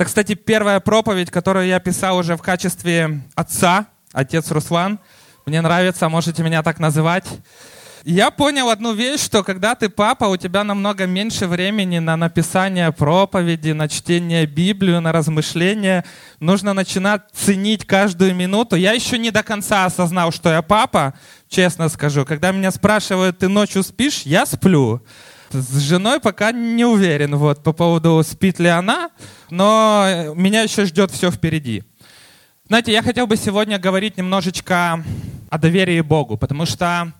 Это, кстати, первая проповедь, которую я писал уже в качестве отца, отец Руслан. Мне нравится, можете меня так называть. Я понял одну вещь, что когда ты папа, у тебя намного меньше времени на написание проповеди, на чтение Библии, на размышления. Нужно начинать ценить каждую минуту. Я еще не до конца осознал, что я папа, честно скажу. Когда меня спрашивают, ты ночью спишь, я сплю. С женой пока не уверен вот, по поводу, спит ли она, но меня еще ждет все впереди. Знаете, я хотел бы сегодня говорить немножечко о доверии Богу, потому что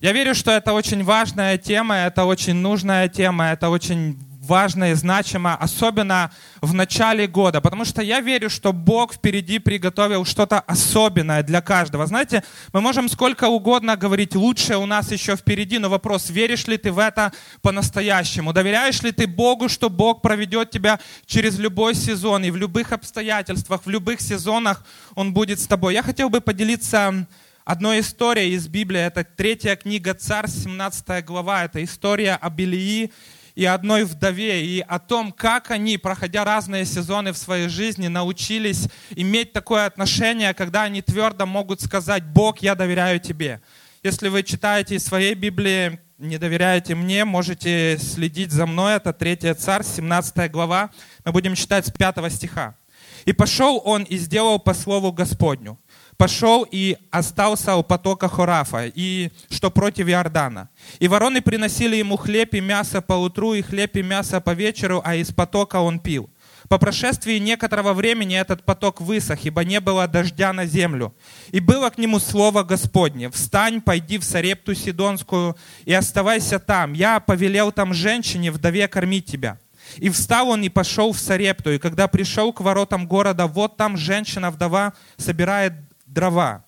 я верю, что это очень важная тема, это очень нужная тема, это очень важно и значимо, особенно в начале года, потому что я верю, что Бог впереди приготовил что-то особенное для каждого. Знаете, мы можем сколько угодно говорить, лучше у нас еще впереди, но вопрос, веришь ли ты в это по-настоящему? Доверяешь ли ты Богу, что Бог проведет тебя через любой сезон и в любых обстоятельствах, в любых сезонах Он будет с тобой? Я хотел бы поделиться одной историей из Библии. Это третья книга Царь, 17 глава. Это история об Илии и одной вдове, и о том, как они, проходя разные сезоны в своей жизни, научились иметь такое отношение, когда они твердо могут сказать, Бог, я доверяю тебе. Если вы читаете из своей Библии, не доверяете мне, можете следить за мной. Это 3 Царь, 17 глава. Мы будем читать с 5 стиха. «И пошел он и сделал по слову Господню, пошел и остался у потока Хорафа, и что против Иордана. И вороны приносили ему хлеб и мясо по утру, и хлеб и мясо по вечеру, а из потока он пил. По прошествии некоторого времени этот поток высох, ибо не было дождя на землю. И было к нему слово Господне, «Встань, пойди в Сарепту Сидонскую и оставайся там. Я повелел там женщине, вдове, кормить тебя». И встал он и пошел в Сарепту, и когда пришел к воротам города, вот там женщина-вдова собирает дрова.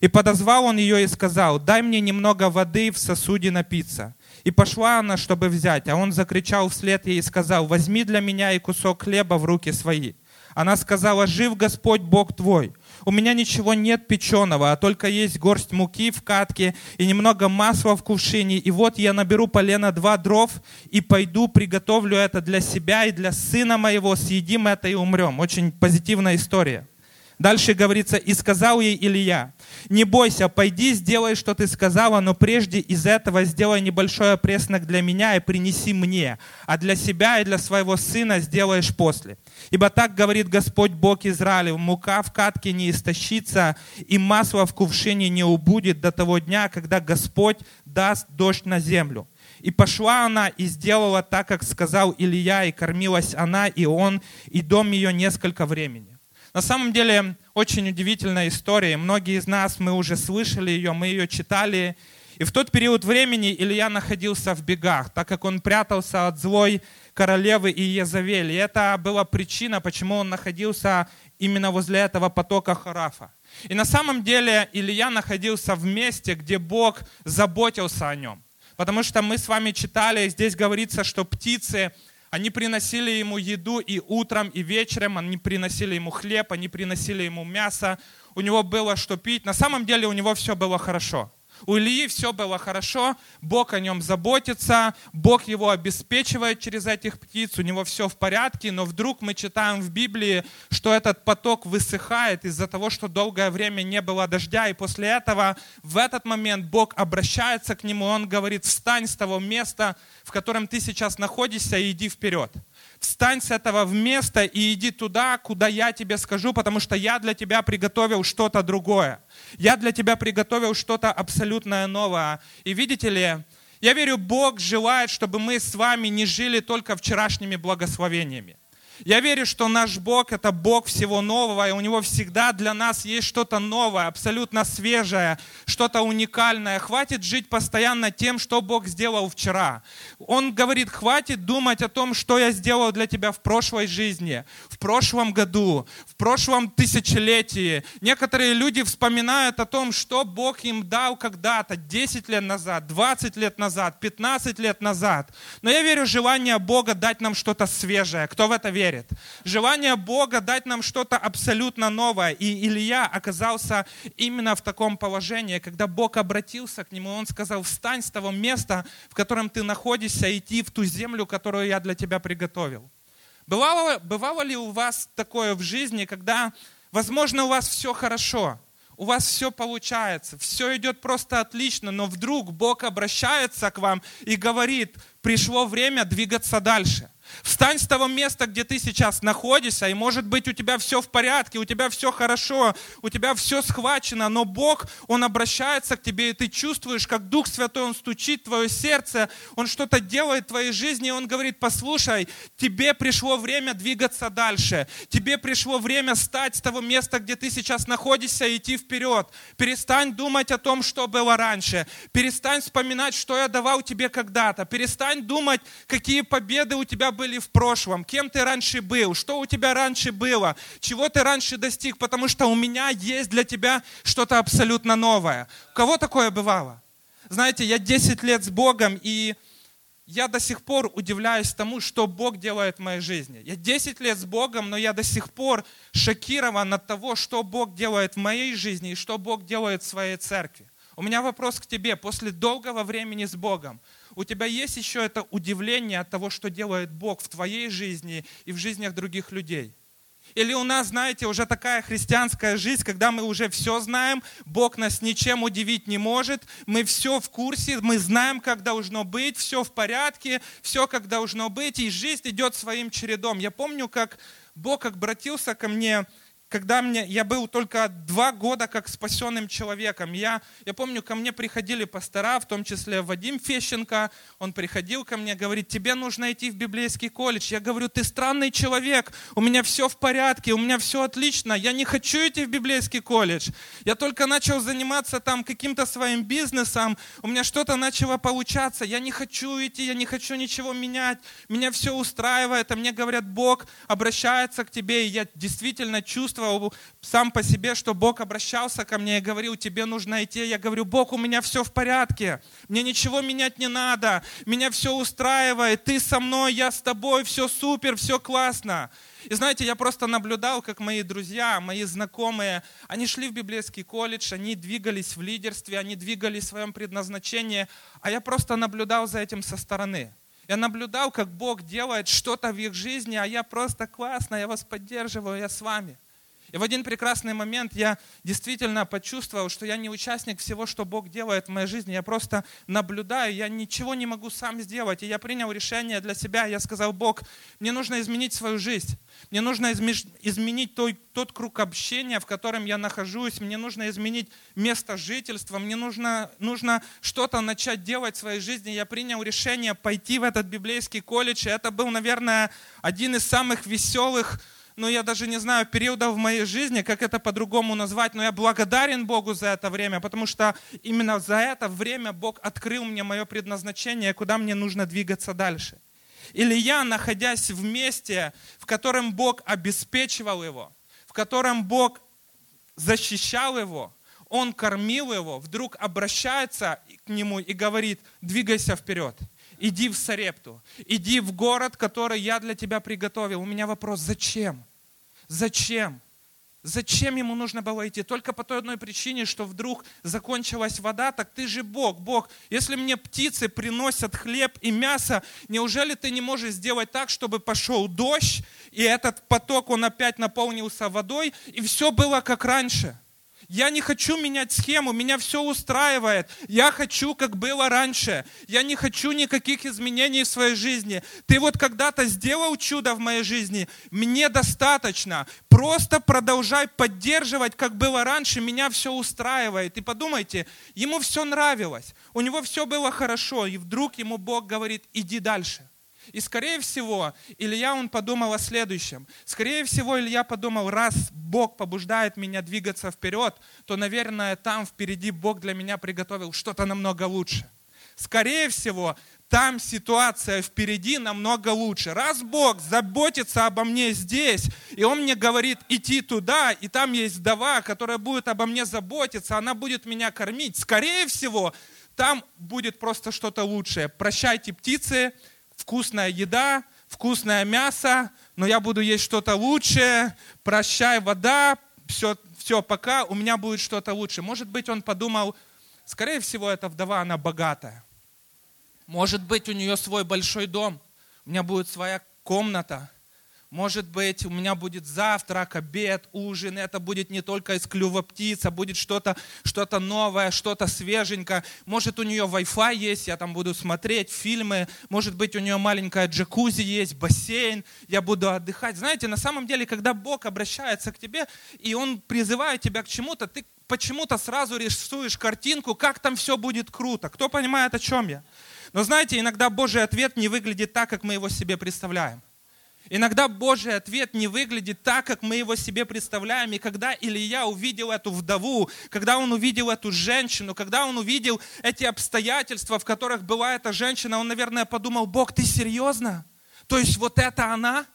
И подозвал он ее и сказал, дай мне немного воды в сосуде напиться. И пошла она, чтобы взять, а он закричал вслед ей и сказал, возьми для меня и кусок хлеба в руки свои. Она сказала, жив Господь Бог твой. У меня ничего нет печеного, а только есть горсть муки в катке и немного масла в кувшине. И вот я наберу полено два дров и пойду приготовлю это для себя и для сына моего. Съедим это и умрем. Очень позитивная история. Дальше говорится, и сказал ей Илья, не бойся, пойди, сделай, что ты сказала, но прежде из этого сделай небольшой опреснок для меня и принеси мне, а для себя и для своего сына сделаешь после. Ибо так говорит Господь Бог Израилев, мука в катке не истощится, и масло в кувшине не убудет до того дня, когда Господь даст дождь на землю. И пошла она и сделала так, как сказал Илья, и кормилась она, и он, и дом ее несколько времени. На самом деле очень удивительная история. Многие из нас, мы уже слышали ее, мы ее читали. И в тот период времени Илья находился в бегах, так как он прятался от злой королевы Иезавели. И это была причина, почему он находился именно возле этого потока Харафа. И на самом деле Илья находился в месте, где Бог заботился о нем. Потому что мы с вами читали, здесь говорится, что птицы они приносили ему еду и утром, и вечером, они приносили ему хлеб, они приносили ему мясо, у него было что пить. На самом деле у него все было хорошо. У Ильи все было хорошо, Бог о нем заботится, Бог его обеспечивает через этих птиц, у него все в порядке, но вдруг мы читаем в Библии, что этот поток высыхает из-за того, что долгое время не было дождя, и после этого в этот момент Бог обращается к нему, он говорит, встань с того места, в котором ты сейчас находишься, и иди вперед. Встань с этого места и иди туда, куда я тебе скажу, потому что я для тебя приготовил что-то другое. Я для тебя приготовил что-то абсолютно новое. И видите ли, я верю, Бог желает, чтобы мы с вами не жили только вчерашними благословениями. Я верю, что наш Бог – это Бог всего нового, и у Него всегда для нас есть что-то новое, абсолютно свежее, что-то уникальное. Хватит жить постоянно тем, что Бог сделал вчера. Он говорит, хватит думать о том, что я сделал для тебя в прошлой жизни, в прошлом году, в прошлом тысячелетии. Некоторые люди вспоминают о том, что Бог им дал когда-то, 10 лет назад, 20 лет назад, 15 лет назад. Но я верю, желание Бога дать нам что-то свежее. Кто в это верит? Верит. Желание Бога дать нам что-то абсолютно новое. И Илья оказался именно в таком положении, когда Бог обратился к нему, он сказал, встань с того места, в котором ты находишься, иди в ту землю, которую я для тебя приготовил. Бывало, бывало ли у вас такое в жизни, когда, возможно, у вас все хорошо, у вас все получается, все идет просто отлично, но вдруг Бог обращается к вам и говорит, пришло время двигаться дальше. Встань с того места, где ты сейчас находишься, и может быть у тебя все в порядке, у тебя все хорошо, у тебя все схвачено, но Бог, Он обращается к тебе, и ты чувствуешь, как Дух Святой, Он стучит в твое сердце, Он что-то делает в твоей жизни, и Он говорит, послушай, тебе пришло время двигаться дальше, тебе пришло время стать с того места, где ты сейчас находишься, и идти вперед. Перестань думать о том, что было раньше, перестань вспоминать, что я давал тебе когда-то, перестань думать, какие победы у тебя были в прошлом, кем ты раньше был, что у тебя раньше было, чего ты раньше достиг, потому что у меня есть для тебя что-то абсолютно новое. У кого такое бывало? Знаете, я 10 лет с Богом, и я до сих пор удивляюсь тому, что Бог делает в моей жизни. Я 10 лет с Богом, но я до сих пор шокирован от того, что Бог делает в моей жизни и что Бог делает в своей церкви. У меня вопрос к тебе. После долгого времени с Богом, у тебя есть еще это удивление от того, что делает Бог в твоей жизни и в жизнях других людей? Или у нас, знаете, уже такая христианская жизнь, когда мы уже все знаем, Бог нас ничем удивить не может, мы все в курсе, мы знаем, как должно быть, все в порядке, все как должно быть, и жизнь идет своим чередом. Я помню, как Бог обратился ко мне когда мне, я был только два года как спасенным человеком. Я, я помню, ко мне приходили пастора, в том числе Вадим Фещенко, он приходил ко мне, говорит, тебе нужно идти в библейский колледж. Я говорю, ты странный человек, у меня все в порядке, у меня все отлично, я не хочу идти в библейский колледж. Я только начал заниматься там каким-то своим бизнесом, у меня что-то начало получаться, я не хочу идти, я не хочу ничего менять, меня все устраивает, а мне говорят, Бог обращается к тебе, и я действительно чувствую, чувствовал сам по себе, что Бог обращался ко мне и говорил, тебе нужно идти. Я говорю, Бог, у меня все в порядке, мне ничего менять не надо, меня все устраивает, ты со мной, я с тобой, все супер, все классно. И знаете, я просто наблюдал, как мои друзья, мои знакомые, они шли в библейский колледж, они двигались в лидерстве, они двигались в своем предназначении, а я просто наблюдал за этим со стороны. Я наблюдал, как Бог делает что-то в их жизни, а я просто классно, я вас поддерживаю, я с вами. И в один прекрасный момент я действительно почувствовал, что я не участник всего, что Бог делает в моей жизни. Я просто наблюдаю, я ничего не могу сам сделать. И я принял решение для себя. Я сказал, Бог, мне нужно изменить свою жизнь. Мне нужно изменить той, тот круг общения, в котором я нахожусь. Мне нужно изменить место жительства. Мне нужно, нужно что-то начать делать в своей жизни. Я принял решение пойти в этот библейский колледж. И это был, наверное, один из самых веселых ну, я даже не знаю, периодов в моей жизни, как это по-другому назвать, но я благодарен Богу за это время, потому что именно за это время Бог открыл мне мое предназначение, куда мне нужно двигаться дальше. Или я, находясь в месте, в котором Бог обеспечивал его, в котором Бог защищал его, он кормил его, вдруг обращается к нему и говорит, двигайся вперед, иди в Сарепту, иди в город, который я для тебя приготовил. У меня вопрос, зачем? Зачем? Зачем ему нужно было идти? Только по той одной причине, что вдруг закончилась вода, так ты же Бог, Бог. Если мне птицы приносят хлеб и мясо, неужели ты не можешь сделать так, чтобы пошел дождь, и этот поток, он опять наполнился водой, и все было как раньше? Я не хочу менять схему, меня все устраивает. Я хочу, как было раньше. Я не хочу никаких изменений в своей жизни. Ты вот когда-то сделал чудо в моей жизни, мне достаточно. Просто продолжай поддерживать, как было раньше, меня все устраивает. И подумайте, ему все нравилось, у него все было хорошо, и вдруг ему Бог говорит, иди дальше. И скорее всего, Илья, он подумал о следующем. Скорее всего, Илья подумал, раз Бог побуждает меня двигаться вперед, то, наверное, там впереди Бог для меня приготовил что-то намного лучше. Скорее всего, там ситуация впереди намного лучше. Раз Бог заботится обо мне здесь, и Он мне говорит идти туда, и там есть вдова, которая будет обо мне заботиться, она будет меня кормить, скорее всего, там будет просто что-то лучшее. Прощайте, птицы, вкусная еда, вкусное мясо, но я буду есть что-то лучшее, прощай, вода, все, все, пока у меня будет что-то лучше. Может быть, он подумал, скорее всего, эта вдова, она богатая. Может быть, у нее свой большой дом, у меня будет своя комната. Может быть, у меня будет завтрак, обед, ужин. Это будет не только из клюва птица, будет что-то что новое, что-то свеженькое. Может, у нее Wi-Fi есть, я там буду смотреть фильмы. Может быть, у нее маленькая джакузи есть, бассейн, я буду отдыхать. Знаете, на самом деле, когда Бог обращается к тебе, и Он призывает тебя к чему-то, ты почему-то сразу рисуешь картинку, как там все будет круто. Кто понимает, о чем я? Но знаете, иногда Божий ответ не выглядит так, как мы его себе представляем. Иногда Божий ответ не выглядит так, как мы его себе представляем. И когда Илья увидел эту вдову, когда он увидел эту женщину, когда он увидел эти обстоятельства, в которых была эта женщина, он, наверное, подумал, Бог, ты серьезно? То есть вот это она?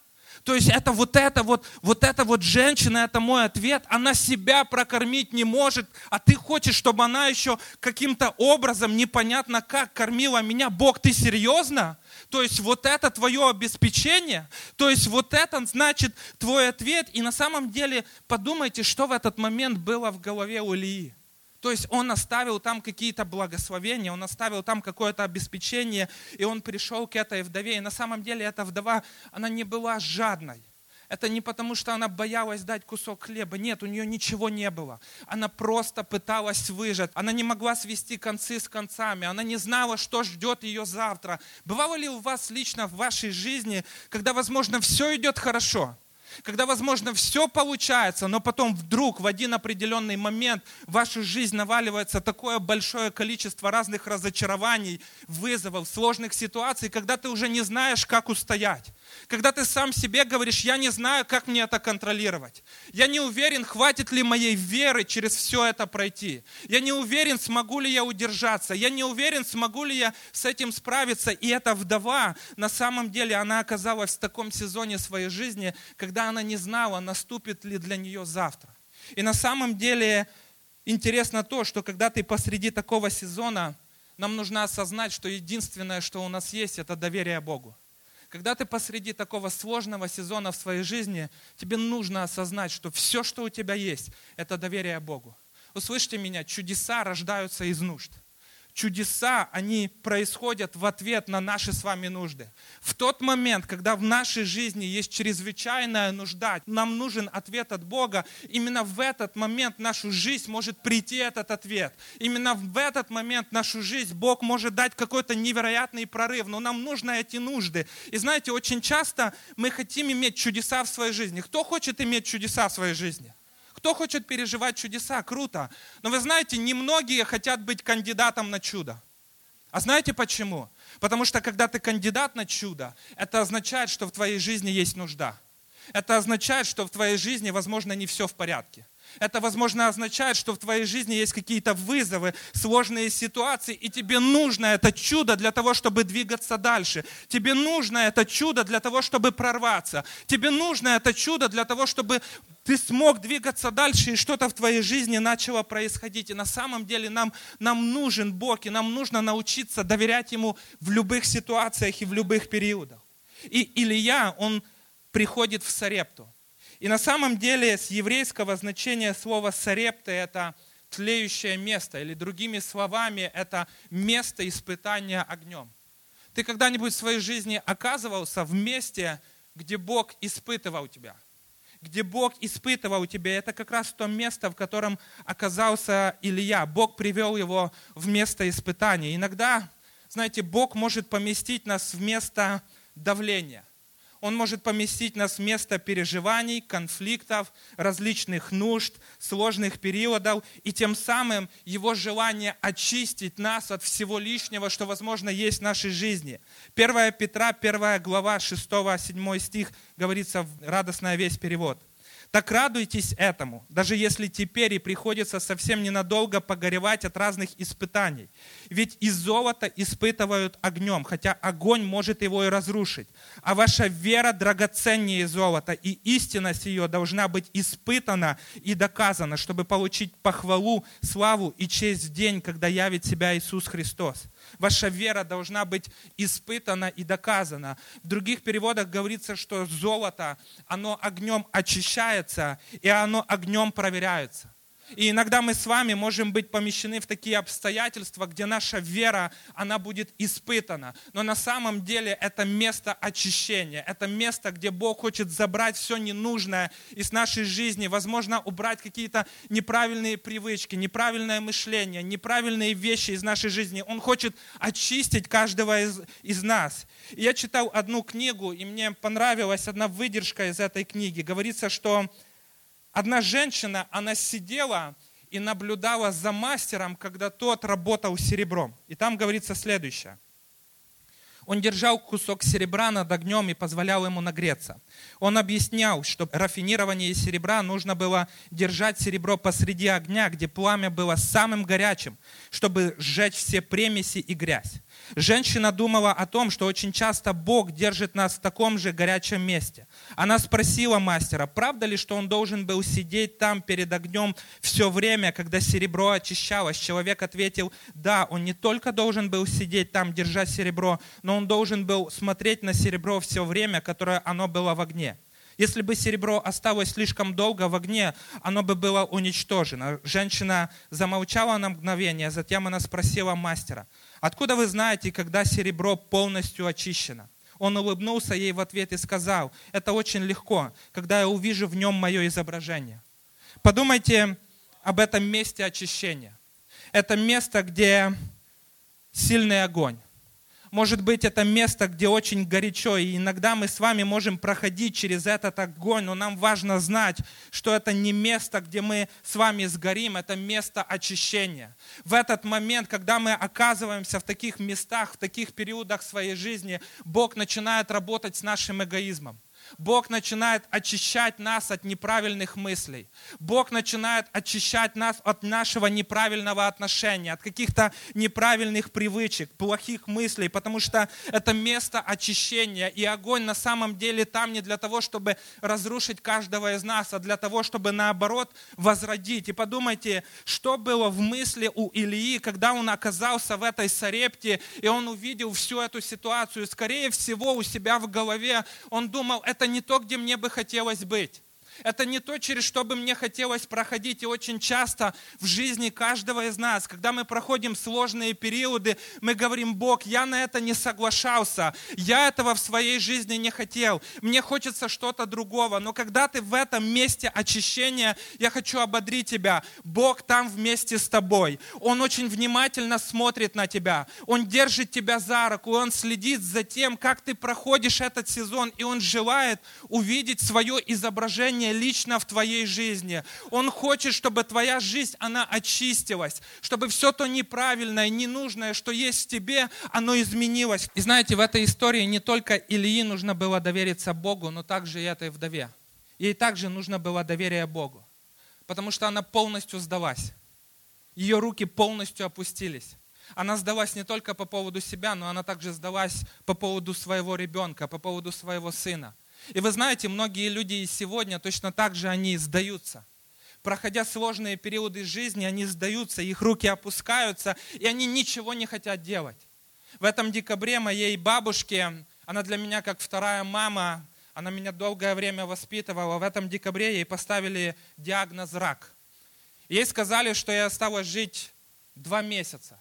То есть это вот это вот, вот эта вот женщина, это мой ответ, она себя прокормить не может, а ты хочешь, чтобы она еще каким-то образом, непонятно как, кормила меня. Бог, ты серьезно? То есть вот это твое обеспечение, то есть вот это значит твой ответ. И на самом деле подумайте, что в этот момент было в голове у Ильи. То есть он оставил там какие-то благословения, он оставил там какое-то обеспечение, и он пришел к этой вдове. И на самом деле эта вдова, она не была жадной. Это не потому, что она боялась дать кусок хлеба. Нет, у нее ничего не было. Она просто пыталась выжить. Она не могла свести концы с концами. Она не знала, что ждет ее завтра. Бывало ли у вас лично в вашей жизни, когда, возможно, все идет хорошо, когда, возможно, все получается, но потом вдруг в один определенный момент в вашу жизнь наваливается такое большое количество разных разочарований, вызовов, сложных ситуаций, когда ты уже не знаешь, как устоять. Когда ты сам себе говоришь, я не знаю, как мне это контролировать. Я не уверен, хватит ли моей веры через все это пройти. Я не уверен, смогу ли я удержаться. Я не уверен, смогу ли я с этим справиться. И эта вдова, на самом деле, она оказалась в таком сезоне своей жизни, когда она не знала, наступит ли для нее завтра. И на самом деле интересно то, что когда ты посреди такого сезона, нам нужно осознать, что единственное, что у нас есть, это доверие Богу. Когда ты посреди такого сложного сезона в своей жизни, тебе нужно осознать, что все, что у тебя есть, это доверие Богу. Услышьте меня, чудеса рождаются из нужд чудеса, они происходят в ответ на наши с вами нужды. В тот момент, когда в нашей жизни есть чрезвычайная нужда, нам нужен ответ от Бога, именно в этот момент в нашу жизнь может прийти этот ответ. Именно в этот момент в нашу жизнь Бог может дать какой-то невероятный прорыв, но нам нужны эти нужды. И знаете, очень часто мы хотим иметь чудеса в своей жизни. Кто хочет иметь чудеса в своей жизни? Кто хочет переживать чудеса? Круто. Но вы знаете, немногие хотят быть кандидатом на чудо. А знаете почему? Потому что когда ты кандидат на чудо, это означает, что в твоей жизни есть нужда. Это означает, что в твоей жизни, возможно, не все в порядке. Это, возможно, означает, что в твоей жизни есть какие-то вызовы, сложные ситуации, и тебе нужно это чудо для того, чтобы двигаться дальше. Тебе нужно это чудо для того, чтобы прорваться. Тебе нужно это чудо для того, чтобы ты смог двигаться дальше, и что-то в твоей жизни начало происходить. И на самом деле нам, нам нужен Бог, и нам нужно научиться доверять Ему в любых ситуациях и в любых периодах. И Илья, он приходит в Сарепту. И на самом деле с еврейского значения слова «сарепта» это тлеющее место, или другими словами, это место испытания огнем. Ты когда-нибудь в своей жизни оказывался в месте, где Бог испытывал тебя? Где Бог испытывал тебя, это как раз то место, в котором оказался Илья. Бог привел его в место испытания. Иногда, знаете, Бог может поместить нас в место давления. Он может поместить нас в место переживаний, конфликтов, различных нужд, сложных периодов, и тем самым Его желание очистить нас от всего лишнего, что, возможно, есть в нашей жизни. 1 Петра, 1 глава, 6-7 стих, говорится в радостная весь перевод. Так радуйтесь этому, даже если теперь и приходится совсем ненадолго погоревать от разных испытаний. Ведь из золота испытывают огнем, хотя огонь может его и разрушить. А ваша вера драгоценнее золота, и истинность ее должна быть испытана и доказана, чтобы получить похвалу, славу и честь в день, когда явит себя Иисус Христос. Ваша вера должна быть испытана и доказана. В других переводах говорится, что золото, оно огнем очищается, и оно огнем проверяется. И иногда мы с вами можем быть помещены в такие обстоятельства, где наша вера, она будет испытана. Но на самом деле это место очищения, это место, где Бог хочет забрать все ненужное из нашей жизни, возможно, убрать какие-то неправильные привычки, неправильное мышление, неправильные вещи из нашей жизни. Он хочет очистить каждого из, из нас. И я читал одну книгу, и мне понравилась одна выдержка из этой книги. Говорится, что Одна женщина, она сидела и наблюдала за мастером, когда тот работал серебром. И там говорится следующее. Он держал кусок серебра над огнем и позволял ему нагреться. Он объяснял, что рафинирование серебра нужно было держать серебро посреди огня, где пламя было самым горячим, чтобы сжечь все премеси и грязь. Женщина думала о том, что очень часто Бог держит нас в таком же горячем месте. Она спросила мастера, правда ли, что он должен был сидеть там перед огнем все время, когда серебро очищалось? Человек ответил, да, он не только должен был сидеть там, держа серебро, но он должен был смотреть на серебро все время, которое оно было в огне. Если бы серебро осталось слишком долго в огне, оно бы было уничтожено. Женщина замолчала на мгновение, затем она спросила мастера, откуда вы знаете, когда серебро полностью очищено? Он улыбнулся ей в ответ и сказал, это очень легко, когда я увижу в нем мое изображение. Подумайте об этом месте очищения. Это место, где сильный огонь. Может быть, это место, где очень горячо, и иногда мы с вами можем проходить через этот огонь, но нам важно знать, что это не место, где мы с вами сгорим, это место очищения. В этот момент, когда мы оказываемся в таких местах, в таких периодах своей жизни, Бог начинает работать с нашим эгоизмом. Бог начинает очищать нас от неправильных мыслей. Бог начинает очищать нас от нашего неправильного отношения, от каких-то неправильных привычек, плохих мыслей, потому что это место очищения. И огонь на самом деле там не для того, чтобы разрушить каждого из нас, а для того, чтобы наоборот возродить. И подумайте, что было в мысли у Илии, когда он оказался в этой Сарепте, и он увидел всю эту ситуацию. Скорее всего, у себя в голове он думал, это это не то, где мне бы хотелось быть. Это не то, через что бы мне хотелось проходить. И очень часто в жизни каждого из нас, когда мы проходим сложные периоды, мы говорим, Бог, я на это не соглашался, я этого в своей жизни не хотел, мне хочется что-то другого. Но когда ты в этом месте очищения, я хочу ободрить тебя. Бог там вместе с тобой. Он очень внимательно смотрит на тебя. Он держит тебя за руку, Он следит за тем, как ты проходишь этот сезон, и Он желает увидеть свое изображение лично в твоей жизни. Он хочет, чтобы твоя жизнь, она очистилась, чтобы все то неправильное, ненужное, что есть в тебе, оно изменилось. И знаете, в этой истории не только Ильи нужно было довериться Богу, но также и этой вдове. Ей также нужно было доверие Богу, потому что она полностью сдалась. Ее руки полностью опустились. Она сдалась не только по поводу себя, но она также сдалась по поводу своего ребенка, по поводу своего сына. И вы знаете, многие люди и сегодня точно так же они сдаются. Проходя сложные периоды жизни, они сдаются, их руки опускаются, и они ничего не хотят делать. В этом декабре моей бабушке, она для меня как вторая мама, она меня долгое время воспитывала. В этом декабре ей поставили диагноз рак. Ей сказали, что я осталось жить два месяца.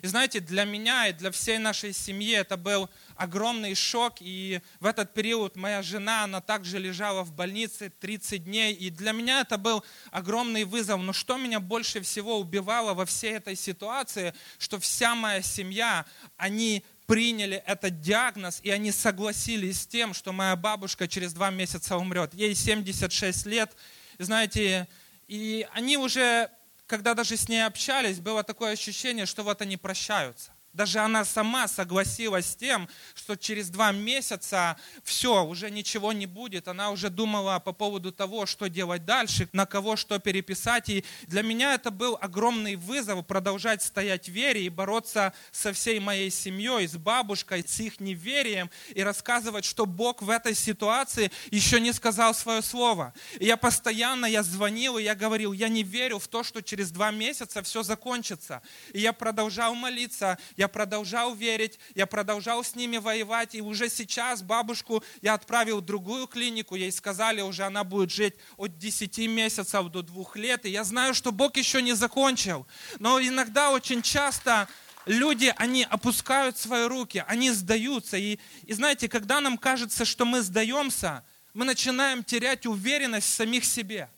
И знаете, для меня и для всей нашей семьи это был огромный шок. И в этот период моя жена, она также лежала в больнице 30 дней. И для меня это был огромный вызов. Но что меня больше всего убивало во всей этой ситуации, что вся моя семья, они приняли этот диагноз, и они согласились с тем, что моя бабушка через два месяца умрет. Ей 76 лет. Знаете, и они уже когда даже с ней общались, было такое ощущение, что вот они прощаются. Даже она сама согласилась с тем, что через два месяца все, уже ничего не будет. Она уже думала по поводу того, что делать дальше, на кого что переписать. И для меня это был огромный вызов продолжать стоять в вере и бороться со всей моей семьей, с бабушкой, с их неверием и рассказывать, что Бог в этой ситуации еще не сказал свое слово. И я постоянно, я звонил, и я говорил, я не верю в то, что через два месяца все закончится. И я продолжал молиться, я продолжал верить, я продолжал с ними воевать, и уже сейчас бабушку я отправил в другую клинику, ей сказали уже, она будет жить от 10 месяцев до 2 лет, и я знаю, что Бог еще не закончил, но иногда очень часто люди, они опускают свои руки, они сдаются. И, и знаете, когда нам кажется, что мы сдаемся, мы начинаем терять уверенность в самих себе.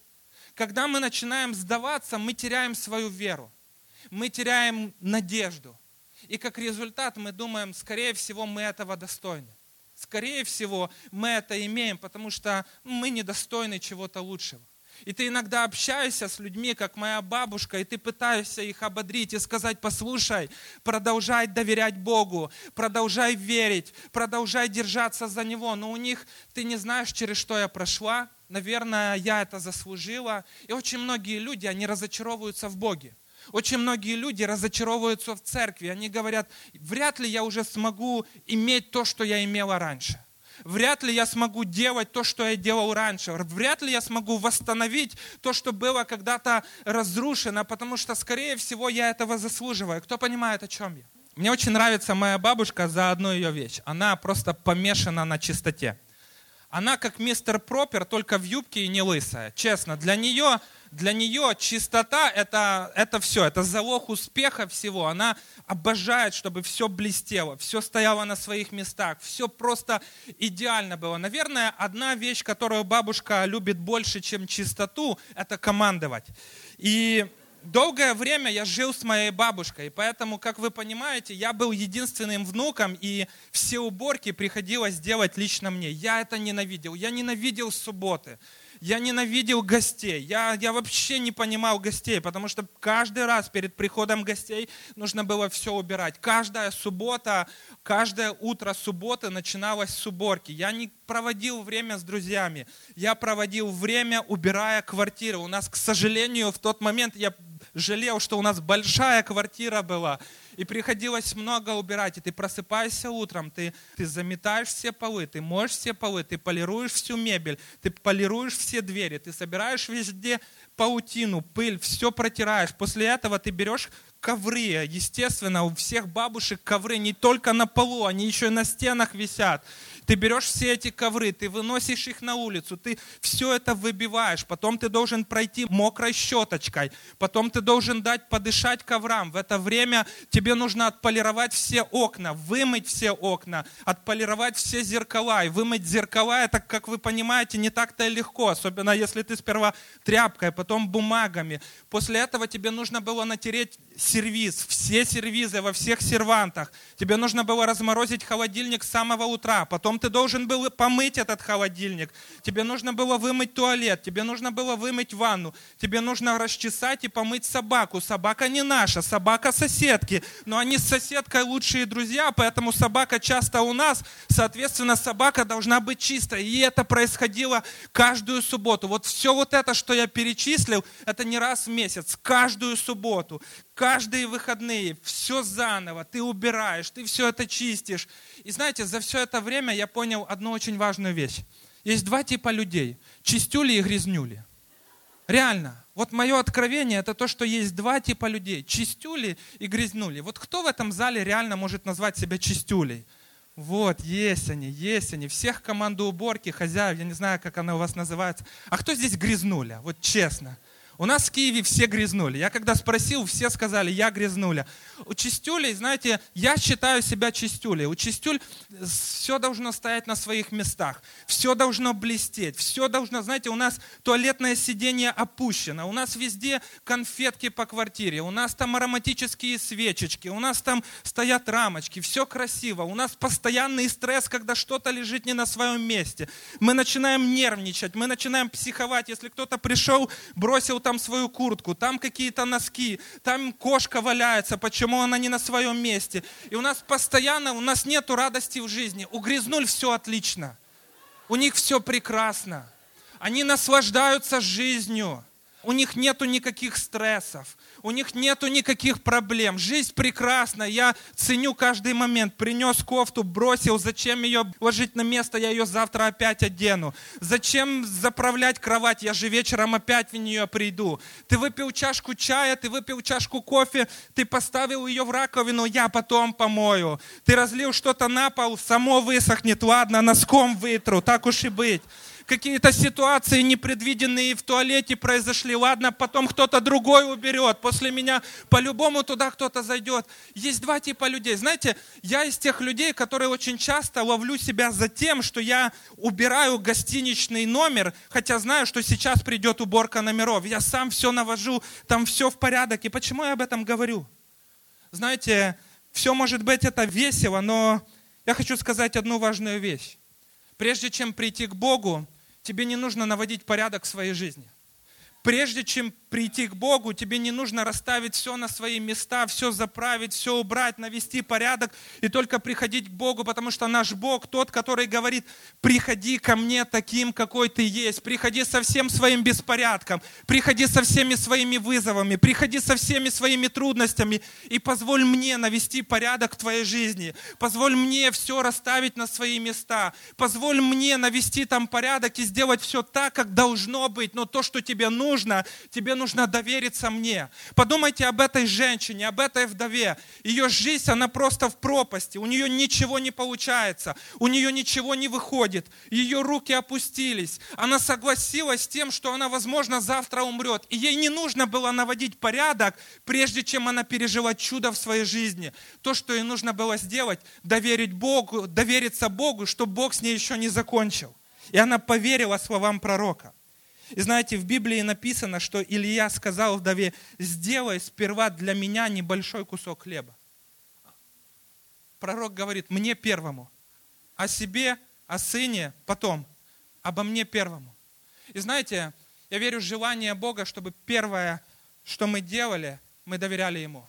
Когда мы начинаем сдаваться, мы теряем свою веру, мы теряем надежду. И как результат мы думаем, скорее всего, мы этого достойны. Скорее всего, мы это имеем, потому что мы недостойны чего-то лучшего. И ты иногда общаешься с людьми, как моя бабушка, и ты пытаешься их ободрить и сказать, послушай, продолжай доверять Богу, продолжай верить, продолжай держаться за Него. Но у них ты не знаешь, через что я прошла, наверное, я это заслужила. И очень многие люди, они разочаровываются в Боге. Очень многие люди разочаровываются в церкви. Они говорят, вряд ли я уже смогу иметь то, что я имела раньше вряд ли я смогу делать то, что я делал раньше. Вряд ли я смогу восстановить то, что было когда-то разрушено, потому что, скорее всего, я этого заслуживаю. Кто понимает, о чем я? Мне очень нравится моя бабушка за одну ее вещь. Она просто помешана на чистоте. Она как мистер Пропер, только в юбке и не лысая. Честно, для нее для нее чистота это, это все, это залог успеха всего. Она обожает, чтобы все блестело, все стояло на своих местах, все просто идеально было. Наверное, одна вещь, которую бабушка любит больше, чем чистоту, это командовать. И долгое время я жил с моей бабушкой, поэтому, как вы понимаете, я был единственным внуком, и все уборки приходилось делать лично мне. Я это ненавидел. Я ненавидел субботы. Я ненавидел гостей. Я, я вообще не понимал гостей, потому что каждый раз перед приходом гостей нужно было все убирать. Каждая суббота, каждое утро субботы начиналось с уборки. Я не проводил время с друзьями. Я проводил время, убирая квартиру. У нас, к сожалению, в тот момент я жалел, что у нас большая квартира была и приходилось много убирать, и ты просыпаешься утром, ты, ты заметаешь все полы, ты моешь все полы, ты полируешь всю мебель, ты полируешь все двери, ты собираешь везде паутину, пыль, все протираешь. После этого ты берешь ковры. Естественно, у всех бабушек ковры не только на полу, они еще и на стенах висят. Ты берешь все эти ковры, ты выносишь их на улицу, ты все это выбиваешь, потом ты должен пройти мокрой щеточкой, потом ты должен дать подышать коврам. В это время тебе нужно отполировать все окна, вымыть все окна, отполировать все зеркала. И вымыть зеркала, это, как вы понимаете, не так-то легко, особенно если ты сперва тряпкой, потом бумагами. После этого тебе нужно было натереть сервиз, все сервизы во всех сервантах. Тебе нужно было разморозить холодильник с самого утра, потом ты должен был помыть этот холодильник, тебе нужно было вымыть туалет, тебе нужно было вымыть ванну, тебе нужно расчесать и помыть собаку. Собака не наша, собака соседки, но они с соседкой лучшие друзья, поэтому собака часто у нас, соответственно, собака должна быть чистой. И это происходило каждую субботу. Вот все вот это, что я перечислил, это не раз в месяц, каждую субботу каждые выходные, все заново, ты убираешь, ты все это чистишь. И знаете, за все это время я понял одну очень важную вещь. Есть два типа людей, чистюли и грязнюли. Реально. Вот мое откровение это то, что есть два типа людей, чистюли и грязнули. Вот кто в этом зале реально может назвать себя чистюлей? Вот, есть они, есть они. Всех команду уборки, хозяев, я не знаю, как она у вас называется. А кто здесь грязнуля? Вот честно. У нас в Киеве все грязнули. Я когда спросил, все сказали, я грязнуля. У чистюлей, знаете, я считаю себя чистюлей. У чистюль все должно стоять на своих местах. Все должно блестеть. Все должно, знаете, у нас туалетное сиденье опущено. У нас везде конфетки по квартире. У нас там ароматические свечечки. У нас там стоят рамочки. Все красиво. У нас постоянный стресс, когда что-то лежит не на своем месте. Мы начинаем нервничать. Мы начинаем психовать. Если кто-то пришел, бросил там свою куртку, там какие-то носки, там кошка валяется, почему она не на своем месте. И у нас постоянно, у нас нету радости в жизни. У грязнуль все отлично. У них все прекрасно. Они наслаждаются жизнью. У них нету никаких стрессов, у них нету никаких проблем. Жизнь прекрасна, я ценю каждый момент. Принес кофту, бросил, зачем ее ложить на место, я ее завтра опять одену. Зачем заправлять кровать, я же вечером опять в нее приду. Ты выпил чашку чая, ты выпил чашку кофе, ты поставил ее в раковину, я потом помою. Ты разлил что-то на пол, само высохнет, ладно, носком вытру, так уж и быть какие-то ситуации непредвиденные в туалете произошли. Ладно, потом кто-то другой уберет. После меня по-любому туда кто-то зайдет. Есть два типа людей. Знаете, я из тех людей, которые очень часто ловлю себя за тем, что я убираю гостиничный номер, хотя знаю, что сейчас придет уборка номеров. Я сам все навожу, там все в порядок. И почему я об этом говорю? Знаете, все может быть это весело, но я хочу сказать одну важную вещь. Прежде чем прийти к Богу, тебе не нужно наводить порядок в своей жизни. Прежде чем прийти к Богу, тебе не нужно расставить все на свои места, все заправить, все убрать, навести порядок и только приходить к Богу, потому что наш Бог тот, который говорит, приходи ко мне таким, какой ты есть, приходи со всем своим беспорядком, приходи со всеми своими вызовами, приходи со всеми своими трудностями и позволь мне навести порядок в твоей жизни, позволь мне все расставить на свои места, позволь мне навести там порядок и сделать все так, как должно быть, но то, что тебе нужно, тебе нужно нужно довериться мне. Подумайте об этой женщине, об этой вдове. Ее жизнь, она просто в пропасти. У нее ничего не получается. У нее ничего не выходит. Ее руки опустились. Она согласилась с тем, что она, возможно, завтра умрет. И ей не нужно было наводить порядок, прежде чем она пережила чудо в своей жизни. То, что ей нужно было сделать, доверить Богу, довериться Богу, что Бог с ней еще не закончил. И она поверила словам пророка. И знаете, в Библии написано, что Илья сказал вдове, сделай сперва для меня небольшой кусок хлеба. Пророк говорит, мне первому, о себе, о сыне потом, обо мне первому. И знаете, я верю в желание Бога, чтобы первое, что мы делали, мы доверяли Ему.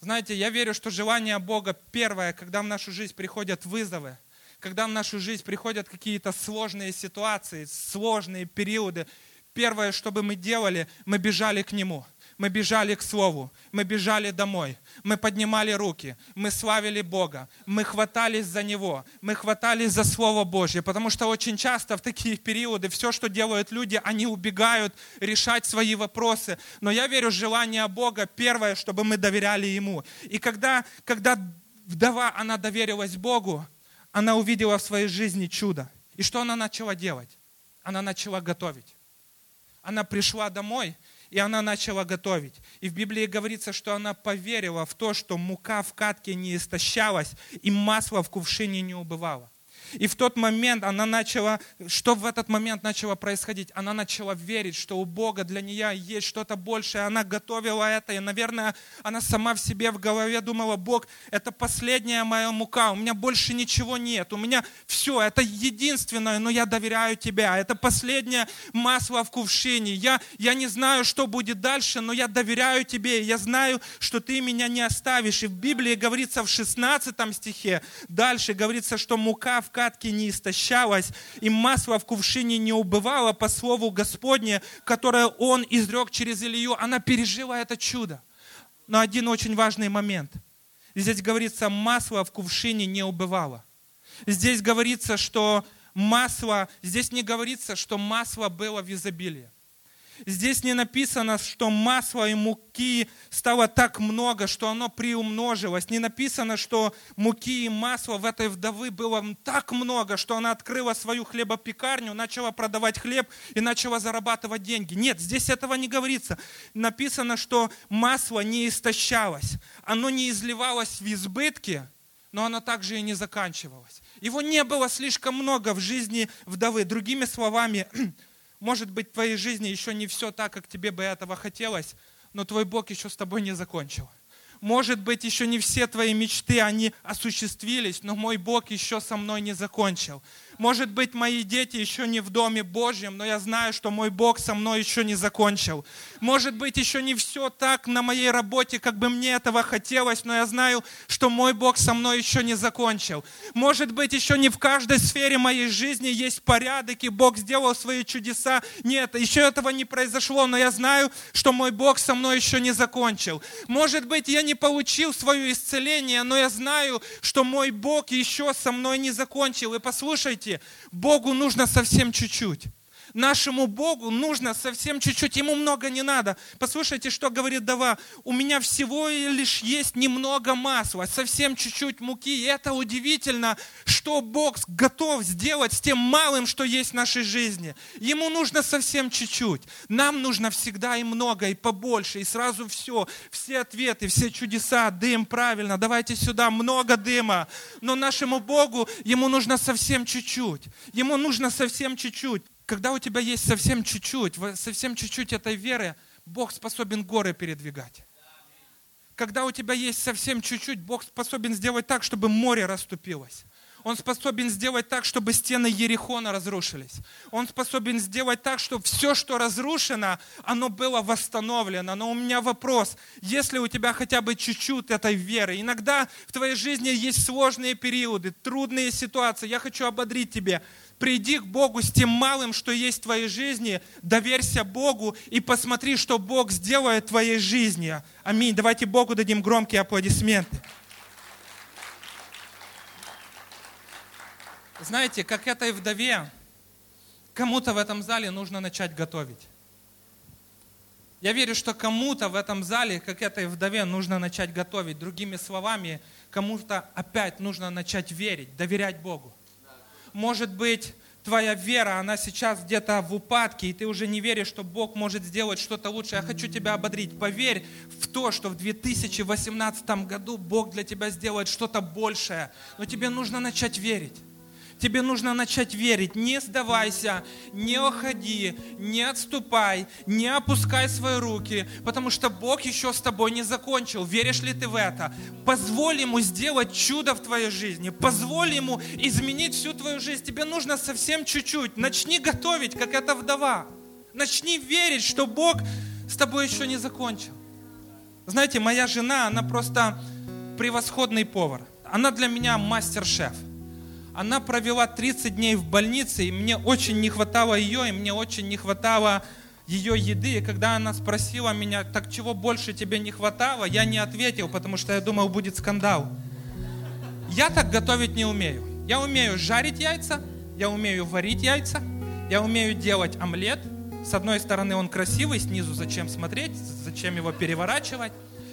Знаете, я верю, что желание Бога первое, когда в нашу жизнь приходят вызовы, когда в нашу жизнь приходят какие-то сложные ситуации, сложные периоды, первое, что бы мы делали, мы бежали к Нему. Мы бежали к Слову, мы бежали домой, мы поднимали руки, мы славили Бога, мы хватались за Него, мы хватались за Слово Божье, потому что очень часто в такие периоды все, что делают люди, они убегают решать свои вопросы. Но я верю желание Бога, первое, чтобы мы доверяли Ему. И когда, когда вдова, она доверилась Богу, она увидела в своей жизни чудо. И что она начала делать? Она начала готовить. Она пришла домой, и она начала готовить. И в Библии говорится, что она поверила в то, что мука в катке не истощалась, и масло в кувшине не убывало. И в тот момент она начала, что в этот момент начало происходить? Она начала верить, что у Бога для нее есть что-то большее. Она готовила это, и, наверное, она сама в себе в голове думала, Бог, это последняя моя мука, у меня больше ничего нет, у меня все, это единственное, но я доверяю Тебя. Это последнее масло в кувшине. Я, я не знаю, что будет дальше, но я доверяю Тебе, я знаю, что Ты меня не оставишь. И в Библии говорится в 16 стихе, дальше говорится, что мука в катке не истощалась, и масло в кувшине не убывало по слову Господне, которое Он изрек через Илью. Она пережила это чудо. Но один очень важный момент. Здесь говорится, масло в кувшине не убывало. Здесь говорится, что масло, здесь не говорится, что масло было в изобилии. Здесь не написано, что масла и муки стало так много, что оно приумножилось. Не написано, что муки и масла в этой вдовы было так много, что она открыла свою хлебопекарню, начала продавать хлеб и начала зарабатывать деньги. Нет, здесь этого не говорится. Написано, что масло не истощалось. Оно не изливалось в избытке, но оно также и не заканчивалось. Его не было слишком много в жизни вдовы. Другими словами, Может быть, в твоей жизни еще не все так, как тебе бы этого хотелось, но твой Бог еще с тобой не закончил. Может быть, еще не все твои мечты, они осуществились, но мой Бог еще со мной не закончил. Может быть, мои дети еще не в Доме Божьем, но я знаю, что мой Бог со мной еще не закончил. Может быть, еще не все так на моей работе, как бы мне этого хотелось, но я знаю, что мой Бог со мной еще не закончил. Может быть, еще не в каждой сфере моей жизни есть порядок, и Бог сделал свои чудеса. Нет, еще этого не произошло, но я знаю, что мой Бог со мной еще не закончил. Может быть, я не получил свое исцеление, но я знаю, что мой Бог еще со мной не закончил. И послушайте, Богу нужно совсем чуть-чуть. Нашему Богу нужно совсем чуть-чуть, ему много не надо. Послушайте, что говорит Дава. У меня всего лишь есть немного масла, совсем чуть-чуть муки. И это удивительно, что Бог готов сделать с тем малым, что есть в нашей жизни. Ему нужно совсем чуть-чуть. Нам нужно всегда и много, и побольше, и сразу все. Все ответы, все чудеса, дым, правильно, давайте сюда, много дыма. Но нашему Богу, ему нужно совсем чуть-чуть. Ему нужно совсем чуть-чуть. Когда у тебя есть совсем чуть-чуть, совсем чуть-чуть этой веры, Бог способен горы передвигать. Когда у тебя есть совсем чуть-чуть, Бог способен сделать так, чтобы море расступилось. Он способен сделать так, чтобы стены Ерехона разрушились. Он способен сделать так, чтобы все, что разрушено, оно было восстановлено. Но у меня вопрос, если у тебя хотя бы чуть-чуть этой веры, иногда в твоей жизни есть сложные периоды, трудные ситуации, я хочу ободрить тебя, Приди к Богу с тем малым, что есть в твоей жизни, доверься Богу и посмотри, что Бог сделает в твоей жизни. Аминь. Давайте Богу дадим громкие аплодисменты. Знаете, как этой вдове, кому-то в этом зале нужно начать готовить. Я верю, что кому-то в этом зале, как этой вдове, нужно начать готовить. Другими словами, кому-то опять нужно начать верить, доверять Богу может быть, твоя вера, она сейчас где-то в упадке, и ты уже не веришь, что Бог может сделать что-то лучше. Я хочу тебя ободрить. Поверь в то, что в 2018 году Бог для тебя сделает что-то большее. Но тебе нужно начать верить. Тебе нужно начать верить. Не сдавайся, не уходи, не отступай, не опускай свои руки, потому что Бог еще с тобой не закончил. Веришь ли ты в это? Позволь Ему сделать чудо в твоей жизни. Позволь Ему изменить всю твою жизнь. Тебе нужно совсем чуть-чуть. Начни готовить, как эта вдова. Начни верить, что Бог с тобой еще не закончил. Знаете, моя жена, она просто превосходный повар. Она для меня мастер-шеф она провела 30 дней в больнице, и мне очень не хватало ее, и мне очень не хватало ее еды. И когда она спросила меня, так чего больше тебе не хватало, я не ответил, потому что я думал, будет скандал. Я так готовить не умею. Я умею жарить яйца, я умею варить яйца, я умею делать омлет. С одной стороны он красивый, снизу зачем смотреть, зачем его переворачивать.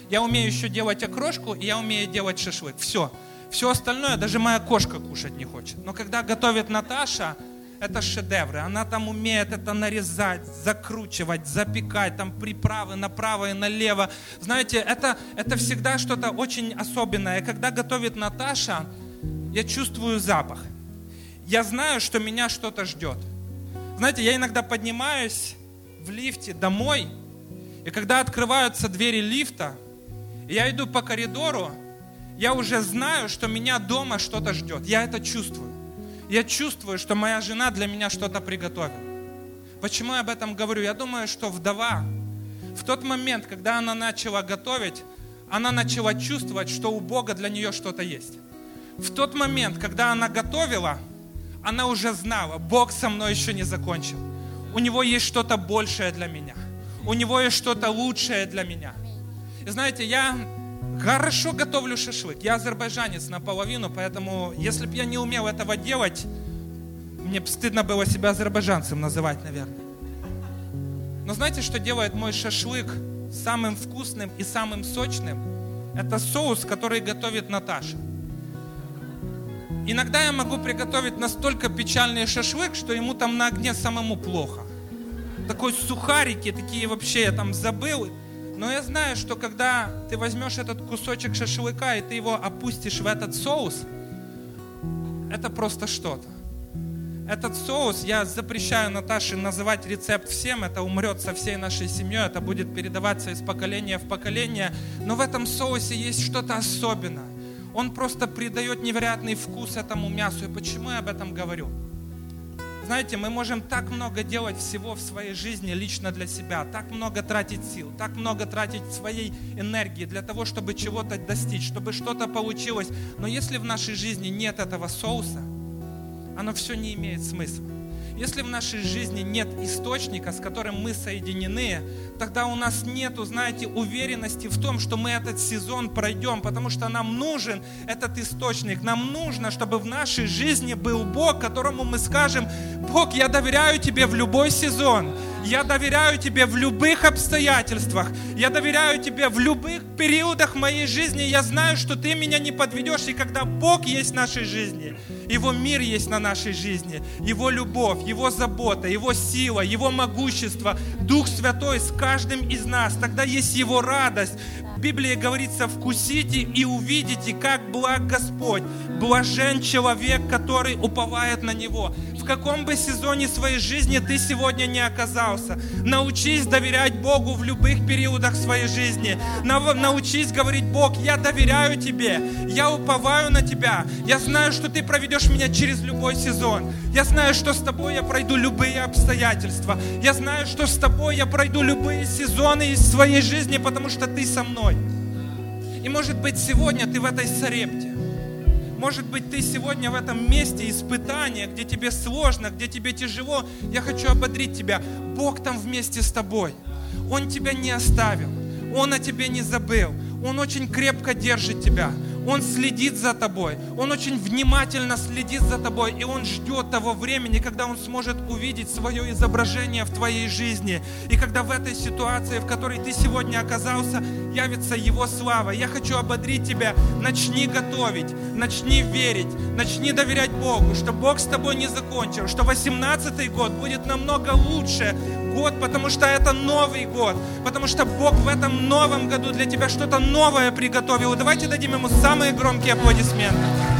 Я умею еще делать окрошку, и я умею делать шашлык. Все. Все остальное даже моя кошка кушать не хочет. Но когда готовит Наташа, это шедевры. Она там умеет это нарезать, закручивать, запекать, там приправы направо и налево. Знаете, это, это всегда что-то очень особенное. И когда готовит Наташа, я чувствую запах. Я знаю, что меня что-то ждет. Знаете, я иногда поднимаюсь в лифте домой, и когда открываются двери лифта, я иду по коридору, я уже знаю, что меня дома что-то ждет. Я это чувствую. Я чувствую, что моя жена для меня что-то приготовила. Почему я об этом говорю? Я думаю, что вдова в тот момент, когда она начала готовить, она начала чувствовать, что у Бога для нее что-то есть. В тот момент, когда она готовила, она уже знала, Бог со мной еще не закончил. У Него есть что-то большее для меня. У Него есть что-то лучшее для меня. И знаете, я Хорошо готовлю шашлык. Я азербайджанец наполовину, поэтому если бы я не умел этого делать, мне бы стыдно было себя азербайджанцем называть, наверное. Но знаете, что делает мой шашлык самым вкусным и самым сочным? Это соус, который готовит Наташа. Иногда я могу приготовить настолько печальный шашлык, что ему там на огне самому плохо. Такой сухарики, такие вообще я там забыл. Но я знаю, что когда ты возьмешь этот кусочек шашлыка и ты его опустишь в этот соус, это просто что-то. Этот соус, я запрещаю Наташе называть рецепт всем, это умрет со всей нашей семьей, это будет передаваться из поколения в поколение. Но в этом соусе есть что-то особенное. Он просто придает невероятный вкус этому мясу. И почему я об этом говорю? Знаете, мы можем так много делать всего в своей жизни лично для себя, так много тратить сил, так много тратить своей энергии для того, чтобы чего-то достичь, чтобы что-то получилось. Но если в нашей жизни нет этого соуса, оно все не имеет смысла. Если в нашей жизни нет источника, с которым мы соединены, тогда у нас нет, знаете, уверенности в том, что мы этот сезон пройдем, потому что нам нужен этот источник. Нам нужно, чтобы в нашей жизни был Бог, которому мы скажем, Бог, я доверяю Тебе в любой сезон. Я доверяю Тебе в любых обстоятельствах. Я доверяю Тебе в любых периодах моей жизни. Я знаю, что Ты меня не подведешь. И когда Бог есть в нашей жизни, Его мир есть на нашей жизни, Его любовь, Его забота, Его сила, Его могущество, Дух Святой с каждым из нас, тогда есть Его радость. В Библии говорится, вкусите и увидите, как благ Господь. Блажен человек, который уповает на Него. Каком бы сезоне своей жизни ты сегодня не оказался, научись доверять Богу в любых периодах своей жизни. Научись говорить, Бог, я доверяю Тебе, я уповаю на Тебя. Я знаю, что Ты проведешь меня через любой сезон. Я знаю, что с Тобой я пройду любые обстоятельства. Я знаю, что с Тобой я пройду любые сезоны из своей жизни, потому что Ты со мной. И может быть сегодня ты в этой сарепте. Может быть, ты сегодня в этом месте испытания, где тебе сложно, где тебе тяжело. Я хочу ободрить тебя. Бог там вместе с тобой. Он тебя не оставил. Он о тебе не забыл. Он очень крепко держит тебя. Он следит за тобой, Он очень внимательно следит за тобой, и Он ждет того времени, когда Он сможет увидеть свое изображение в твоей жизни. И когда в этой ситуации, в которой ты сегодня оказался, явится Его слава. Я хочу ободрить тебя, начни готовить, начни верить, начни доверять Богу, что Бог с тобой не закончил, что 18 год будет намного лучше, год, потому что это Новый год, потому что Бог в этом новом году для тебя что-то новое приготовил. Давайте дадим Ему самые громкие аплодисменты.